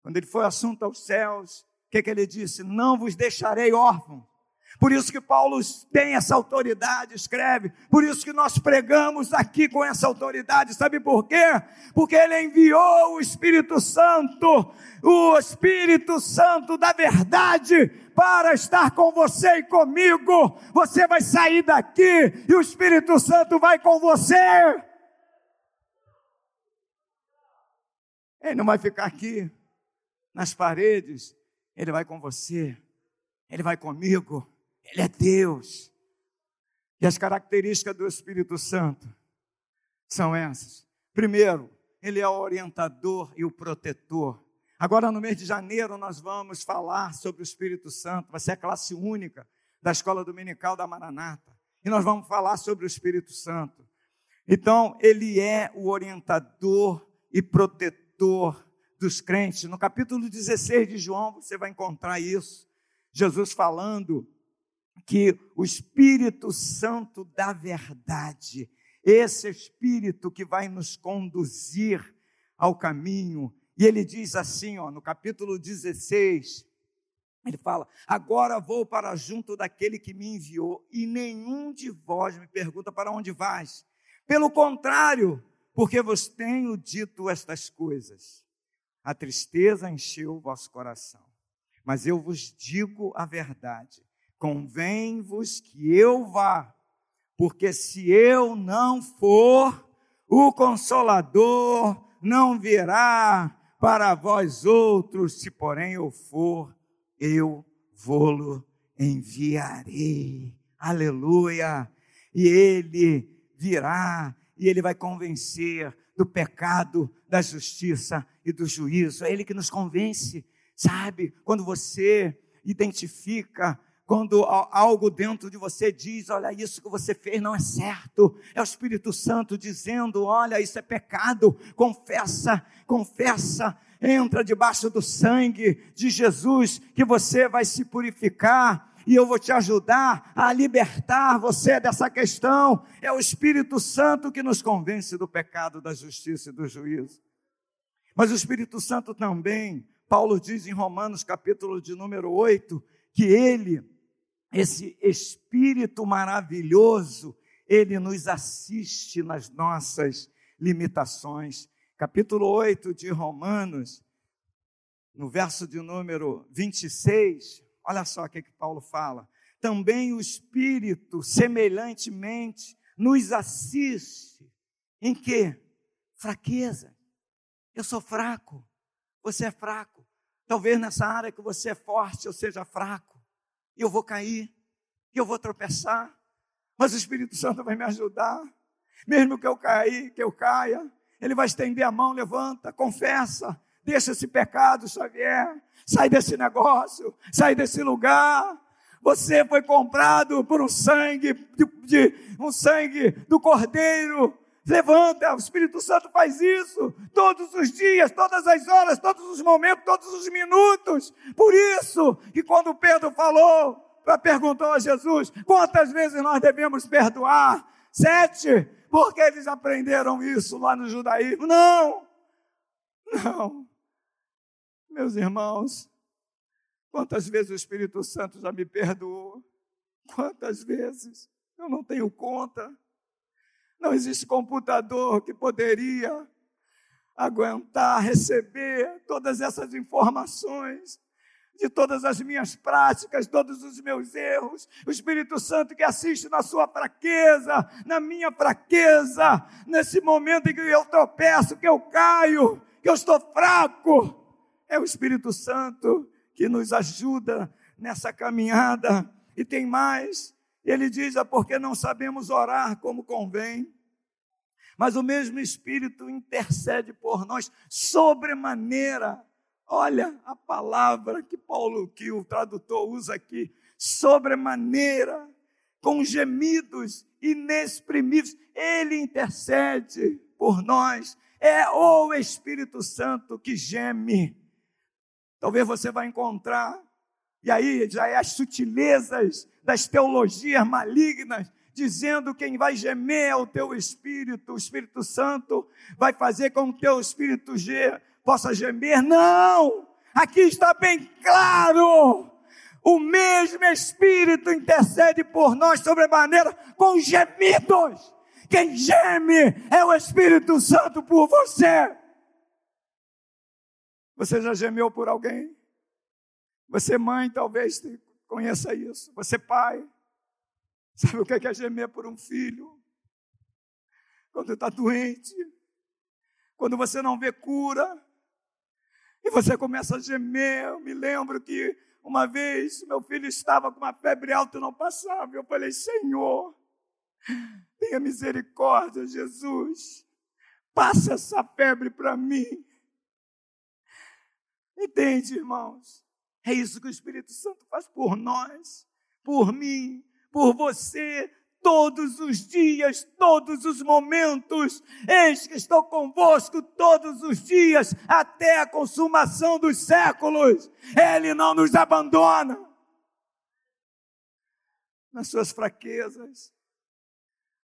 quando ele foi assunto aos céus, o que, que ele disse? Não vos deixarei órfãos. Por isso que Paulo tem essa autoridade, escreve. Por isso que nós pregamos aqui com essa autoridade. Sabe por quê? Porque ele enviou o Espírito Santo, o Espírito Santo da verdade, para estar com você e comigo. Você vai sair daqui e o Espírito Santo vai com você. Ele não vai ficar aqui nas paredes, ele vai com você. Ele vai comigo. Ele é Deus. E as características do Espírito Santo são essas. Primeiro, ele é o orientador e o protetor. Agora, no mês de janeiro, nós vamos falar sobre o Espírito Santo. Vai ser a classe única da Escola Dominical da Maranata. E nós vamos falar sobre o Espírito Santo. Então, ele é o orientador e protetor dos crentes. No capítulo 16 de João, você vai encontrar isso. Jesus falando que o Espírito Santo da verdade, esse Espírito que vai nos conduzir ao caminho, e ele diz assim, ó, no capítulo 16, ele fala: Agora vou para junto daquele que me enviou, e nenhum de vós me pergunta para onde vais. Pelo contrário, porque vos tenho dito estas coisas. A tristeza encheu o vosso coração. Mas eu vos digo a verdade: convém-vos que eu vá, porque se eu não for, o consolador não virá para vós outros, se porém eu for, eu vou-lo enviarei. Aleluia! E ele virá e ele vai convencer do pecado, da justiça e do juízo. É ele que nos convence, sabe? Quando você identifica quando algo dentro de você diz, olha, isso que você fez não é certo, é o Espírito Santo dizendo, olha, isso é pecado, confessa, confessa, entra debaixo do sangue de Jesus, que você vai se purificar, e eu vou te ajudar a libertar você dessa questão. É o Espírito Santo que nos convence do pecado, da justiça e do juízo. Mas o Espírito Santo também, Paulo diz em Romanos, capítulo de número 8, que ele esse Espírito maravilhoso, ele nos assiste nas nossas limitações. Capítulo 8 de Romanos, no verso de número 26, olha só o que, que Paulo fala. Também o Espírito, semelhantemente, nos assiste. Em quê? Fraqueza. Eu sou fraco, você é fraco. Talvez nessa área que você é forte, eu seja fraco eu vou cair, eu vou tropeçar, mas o Espírito Santo vai me ajudar. Mesmo que eu cair, que eu caia, ele vai estender a mão, levanta, confessa, deixa esse pecado, Xavier, sai desse negócio, sai desse lugar. Você foi comprado por um sangue, de, de um sangue do Cordeiro, Levanta, o Espírito Santo faz isso todos os dias, todas as horas, todos os momentos, todos os minutos. Por isso que quando Pedro falou, perguntou a Jesus, quantas vezes nós devemos perdoar? Sete. Porque eles aprenderam isso lá no judaísmo? Não, não. Meus irmãos, quantas vezes o Espírito Santo já me perdoou? Quantas vezes? Eu não tenho conta. Não existe computador que poderia aguentar, receber todas essas informações de todas as minhas práticas, todos os meus erros. O Espírito Santo que assiste na sua fraqueza, na minha fraqueza, nesse momento em que eu tropeço, que eu caio, que eu estou fraco. É o Espírito Santo que nos ajuda nessa caminhada. E tem mais, ele diz: é porque não sabemos orar como convém. Mas o mesmo Espírito intercede por nós sobremaneira. Olha a palavra que Paulo, que o tradutor usa aqui, sobremaneira, com gemidos inexprimíveis. Ele intercede por nós. É o Espírito Santo que geme. Talvez você vai encontrar, e aí já é as sutilezas das teologias malignas, dizendo quem vai gemer é o teu espírito, o Espírito Santo vai fazer com que o teu espírito possa gemer. Não! Aqui está bem claro. O mesmo Espírito intercede por nós sobremaneira com gemidos. Quem geme é o Espírito Santo por você. Você já gemeu por alguém? Você, mãe, talvez Conheça isso. Você, pai, sabe o que é, é gemer por um filho? Quando está doente, quando você não vê cura, e você começa a gemer. Eu me lembro que uma vez meu filho estava com uma febre alta e não passava. Eu falei, Senhor, tenha misericórdia, Jesus. Passa essa febre para mim. Entende, irmãos? É isso que o Espírito Santo faz por nós, por mim, por você, todos os dias, todos os momentos. Eis que estou convosco todos os dias, até a consumação dos séculos. Ele não nos abandona. nas suas fraquezas,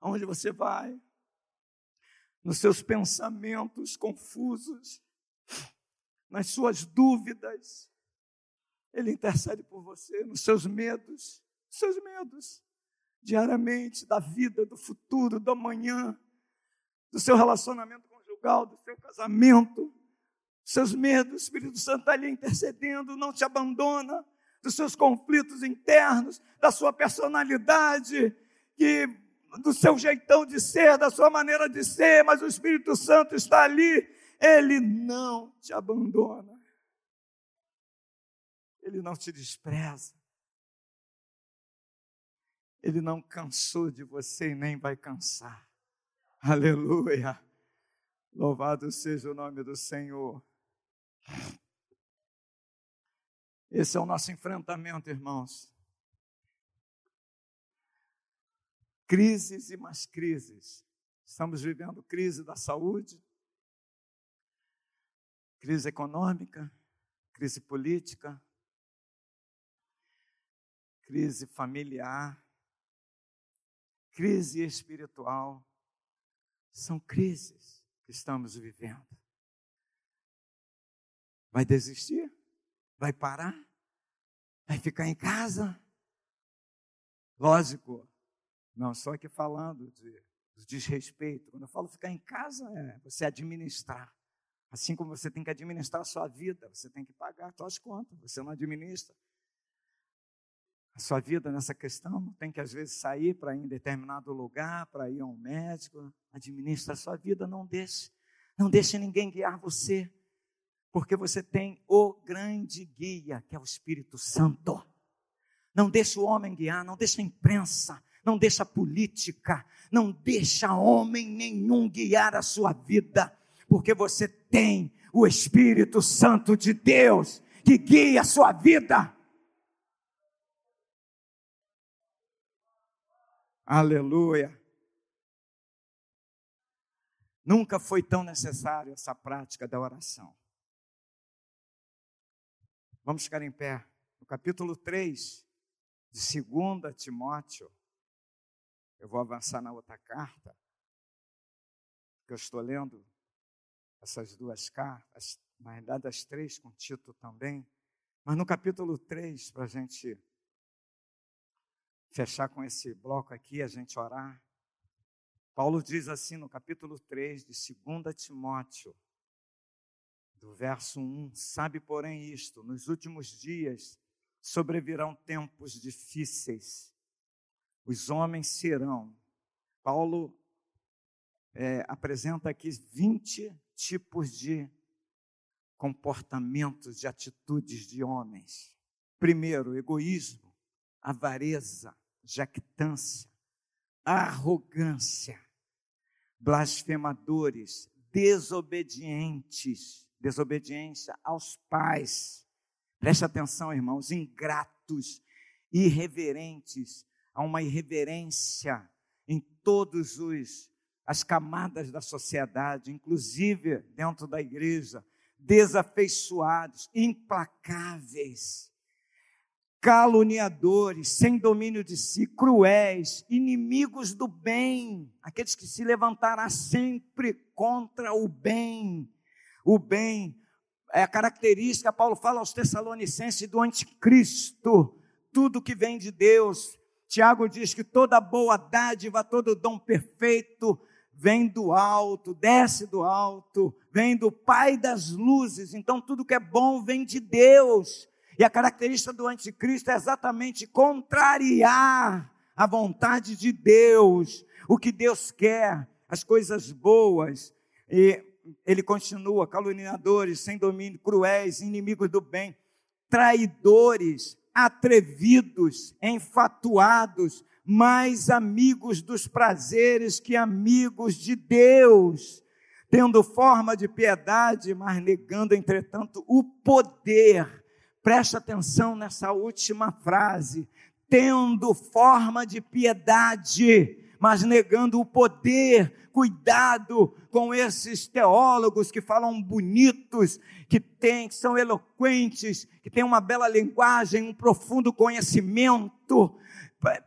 aonde você vai, nos seus pensamentos confusos, nas suas dúvidas. Ele intercede por você, nos seus medos, seus medos, diariamente, da vida, do futuro, do amanhã, do seu relacionamento conjugal, do seu casamento, seus medos, o Espírito Santo está ali intercedendo, não te abandona, dos seus conflitos internos, da sua personalidade, que do seu jeitão de ser, da sua maneira de ser, mas o Espírito Santo está ali, ele não te abandona. Ele não te despreza. Ele não cansou de você e nem vai cansar. Aleluia. Louvado seja o nome do Senhor. Esse é o nosso enfrentamento, irmãos. Crises e mais crises. Estamos vivendo crise da saúde, crise econômica, crise política, crise familiar, crise espiritual. São crises que estamos vivendo. Vai desistir? Vai parar? Vai ficar em casa? Lógico, não só aqui falando de, de desrespeito. Quando eu falo ficar em casa, é você administrar. Assim como você tem que administrar a sua vida, você tem que pagar suas contas, você não administra. A sua vida nessa questão tem que às vezes sair para ir em determinado lugar, para ir a um médico. Administra a sua vida, não deixe. Não deixe ninguém guiar você porque você tem o grande guia, que é o Espírito Santo. Não deixa o homem guiar, não deixa a imprensa, não deixa a política, não deixa homem nenhum guiar a sua vida, porque você tem o Espírito Santo de Deus que guia a sua vida. Aleluia. Nunca foi tão necessário essa prática da oração. Vamos ficar em pé. No capítulo 3 de 2 Timóteo, eu vou avançar na outra carta, que eu estou lendo essas duas cartas, na verdade as três com Tito também, mas no capítulo 3, para a gente fechar com esse bloco aqui, a gente orar, Paulo diz assim no capítulo 3 de 2 Timóteo, do verso 1: Sabe, porém, isto: nos últimos dias sobrevirão tempos difíceis, os homens serão. Paulo é, apresenta aqui 20 tipos de comportamentos, de atitudes de homens. Primeiro, egoísmo, avareza, jactância, arrogância, blasfemadores, desobedientes, desobediência aos pais. Preste atenção, irmãos, ingratos, irreverentes, há uma irreverência em todos os as camadas da sociedade, inclusive dentro da igreja, desafeiçoados, implacáveis, caluniadores, sem domínio de si, cruéis, inimigos do bem, aqueles que se levantará sempre contra o bem, o bem, é a característica, Paulo fala aos Tessalonicenses, do anticristo, tudo que vem de Deus. Tiago diz que toda boa dádiva, todo dom perfeito vem do alto, desce do alto, vem do Pai das luzes. Então tudo que é bom vem de Deus. E a característica do anticristo é exatamente contrariar a vontade de Deus, o que Deus quer, as coisas boas. E ele continua: caluniadores, sem domínio, cruéis, inimigos do bem, traidores, atrevidos, enfatuados, mais amigos dos prazeres que amigos de Deus, tendo forma de piedade, mas negando, entretanto, o poder. Preste atenção nessa última frase. Tendo forma de piedade, mas negando o poder cuidado com esses teólogos que falam bonitos, que, tem, que são eloquentes, que têm uma bela linguagem, um profundo conhecimento,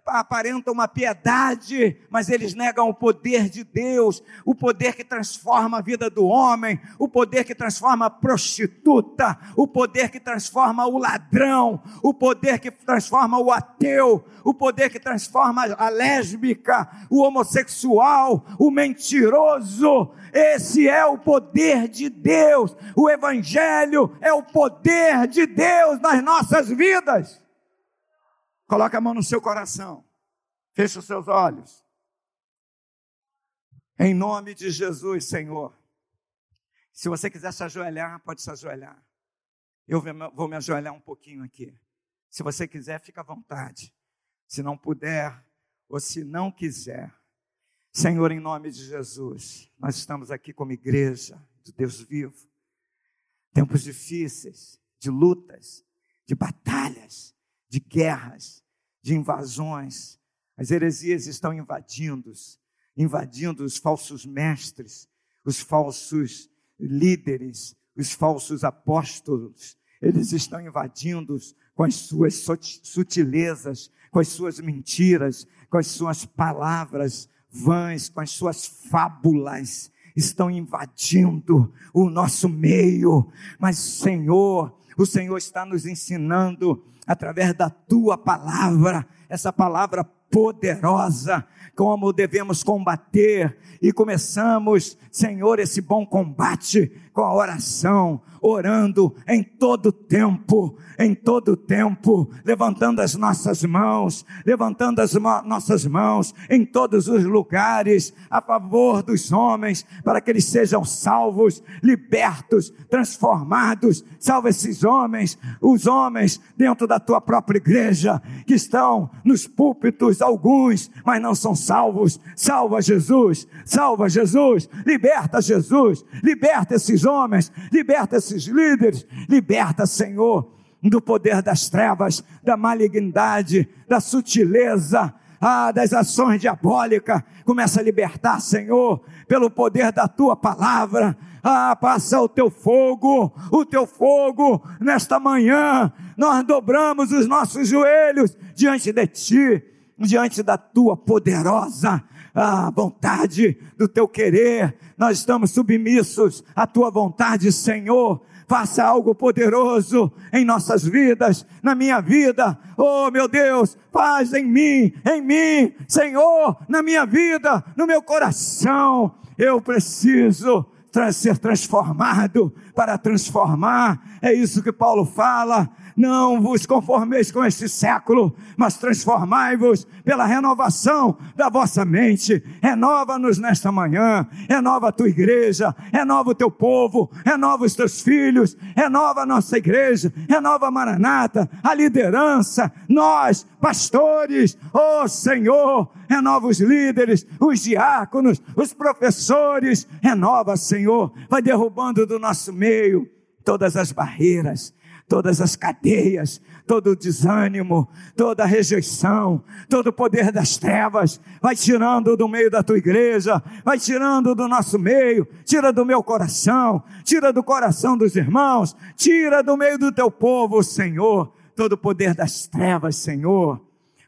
aparentam uma piedade, mas eles negam o poder de Deus, o poder que transforma a vida do homem, o poder que transforma a prostituta, o poder que transforma o ladrão, o poder que transforma o ateu, o poder que transforma a lésbica, o homossexual, o mentiroso. Esse é o poder de Deus. O Evangelho é o poder de Deus nas nossas vidas. Coloque a mão no seu coração. Feche os seus olhos. Em nome de Jesus, Senhor. Se você quiser se ajoelhar, pode se ajoelhar. Eu vou me ajoelhar um pouquinho aqui. Se você quiser, fica à vontade. Se não puder, ou se não quiser. Senhor, em nome de Jesus, nós estamos aqui como igreja de Deus vivo. Tempos difíceis, de lutas, de batalhas, de guerras, de invasões. As heresias estão invadindo, invadindo os falsos mestres, os falsos líderes, os falsos apóstolos. Eles estão invadindo com as suas sutilezas, com as suas mentiras, com as suas palavras vãs, com as suas fábulas. Estão invadindo o nosso meio, mas Senhor, o Senhor está nos ensinando através da tua palavra, essa palavra poderosa, como devemos combater, e começamos, Senhor, esse bom combate com a oração, orando em todo tempo, em todo tempo, levantando as nossas mãos, levantando as nossas mãos em todos os lugares a favor dos homens, para que eles sejam salvos, libertos, transformados. Salva esses homens, os homens dentro da tua própria igreja, que estão nos púlpitos, alguns, mas não são salvos. Salva Jesus, salva Jesus, liberta Jesus, liberta esses homens, liberta esses líderes, liberta, Senhor do poder das trevas, da malignidade, da sutileza, ah, das ações diabólicas. Começa a libertar, Senhor, pelo poder da tua palavra. Ah, passa o teu fogo, o teu fogo nesta manhã. Nós dobramos os nossos joelhos diante de ti, diante da tua poderosa ah, vontade, do teu querer. Nós estamos submissos à tua vontade, Senhor faça algo poderoso em nossas vidas, na minha vida. Oh, meu Deus, faz em mim, em mim, Senhor, na minha vida, no meu coração. Eu preciso ser transformado para transformar. É isso que Paulo fala. Não vos conformeis com este século, mas transformai-vos pela renovação da vossa mente. Renova-nos nesta manhã, renova a tua igreja, renova o teu povo, renova os teus filhos, renova a nossa igreja, renova a Maranata, a liderança, nós, pastores, oh Senhor, renova os líderes, os diáconos, os professores, renova, Senhor, vai derrubando do nosso meio todas as barreiras, todas as cadeias, todo o desânimo, toda a rejeição, todo o poder das trevas, vai tirando do meio da tua igreja, vai tirando do nosso meio, tira do meu coração, tira do coração dos irmãos, tira do meio do teu povo, Senhor, todo o poder das trevas, Senhor.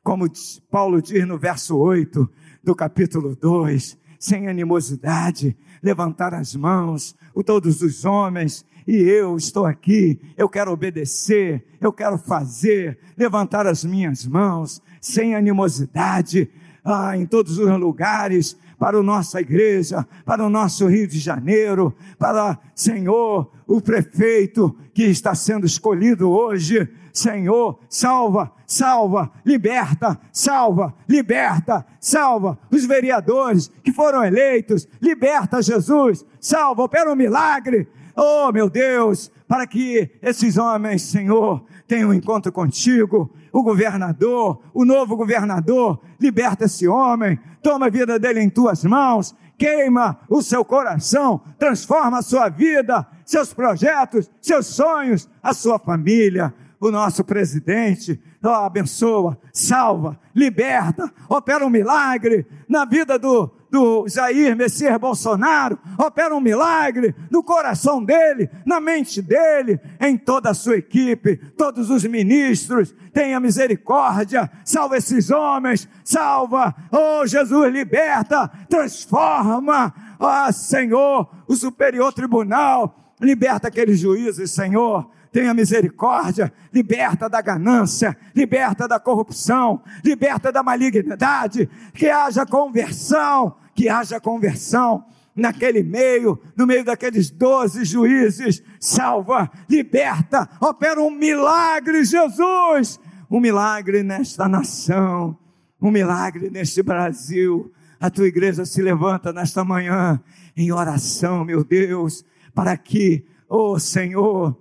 Como Paulo diz no verso 8 do capítulo 2, sem animosidade, levantar as mãos, o todos os homens, e eu estou aqui, eu quero obedecer, eu quero fazer, levantar as minhas mãos, sem animosidade, ah, em todos os lugares, para a nossa igreja, para o nosso Rio de Janeiro, para, Senhor, o prefeito que está sendo escolhido hoje, Senhor, salva, salva, liberta, salva, liberta, salva os vereadores que foram eleitos, liberta Jesus, salva, opera um milagre, Oh, meu Deus, para que esses homens, Senhor, tenham um encontro contigo, o governador, o novo governador, liberta esse homem, toma a vida dele em tuas mãos, queima o seu coração, transforma a sua vida, seus projetos, seus sonhos, a sua família. O nosso presidente, oh, abençoa, salva, liberta, opera um milagre na vida do, do Jair Messias Bolsonaro, opera um milagre no coração dele, na mente dele, em toda a sua equipe, todos os ministros, tenha misericórdia, salva esses homens, salva, oh Jesus, liberta, transforma, ó oh, Senhor, o superior tribunal, liberta aqueles juízes, Senhor, tenha misericórdia, liberta da ganância, liberta da corrupção, liberta da malignidade, que haja conversão, que haja conversão naquele meio, no meio daqueles doze juízes, salva, liberta, opera um milagre, Jesus, um milagre nesta nação, um milagre neste Brasil. A tua igreja se levanta nesta manhã em oração, meu Deus, para que, oh Senhor,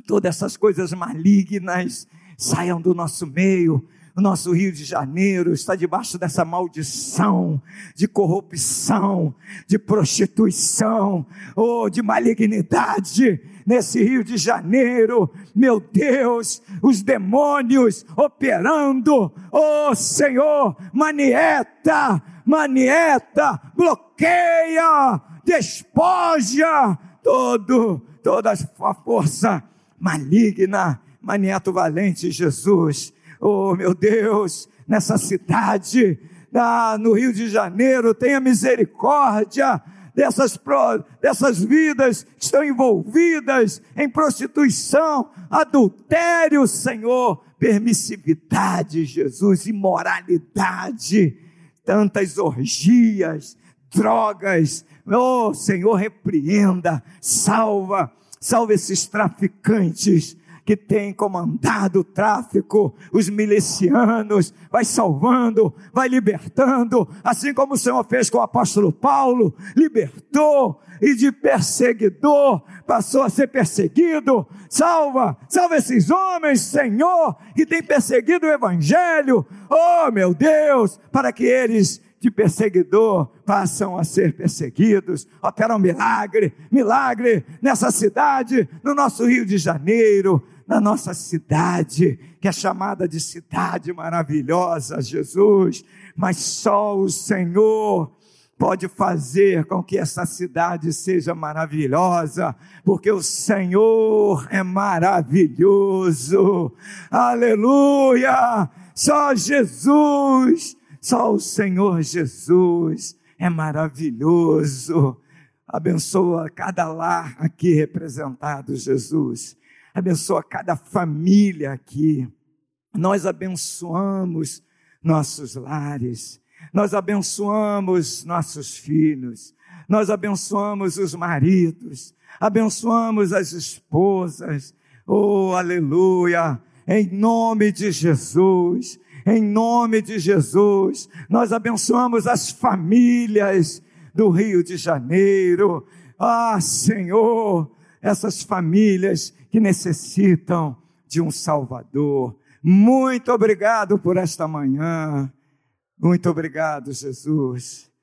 todas essas coisas malignas saiam do nosso meio. O nosso Rio de Janeiro está debaixo dessa maldição de corrupção, de prostituição, ou oh, de malignidade. Nesse Rio de Janeiro, meu Deus, os demônios operando, oh Senhor, manieta, manieta, bloqueia, despoja todo, toda a força maligna, Manieto Valente, Jesus, oh meu Deus, nessa cidade, ah, no Rio de Janeiro, tenha misericórdia dessas, dessas vidas que estão envolvidas em prostituição, adultério, Senhor, permissividade, Jesus, imoralidade, tantas orgias, drogas, oh Senhor, repreenda, salva, Salve esses traficantes que têm comandado o tráfico, os milicianos, vai salvando, vai libertando, assim como o Senhor fez com o apóstolo Paulo, libertou e de perseguidor passou a ser perseguido. Salva, salva esses homens, Senhor, que têm perseguido o evangelho. Oh, meu Deus, para que eles de perseguidor passam a ser perseguidos. Opera um milagre, milagre nessa cidade, no nosso Rio de Janeiro, na nossa cidade, que é chamada de cidade maravilhosa, Jesus. Mas só o Senhor pode fazer com que essa cidade seja maravilhosa, porque o Senhor é maravilhoso. Aleluia! Só Jesus só o Senhor Jesus é maravilhoso. Abençoa cada lar aqui representado, Jesus. Abençoa cada família aqui. Nós abençoamos nossos lares. Nós abençoamos nossos filhos. Nós abençoamos os maridos. Abençoamos as esposas. Oh, aleluia! Em nome de Jesus em nome de Jesus. Nós abençoamos as famílias do Rio de Janeiro. Ah, Senhor, essas famílias que necessitam de um Salvador. Muito obrigado por esta manhã. Muito obrigado, Jesus.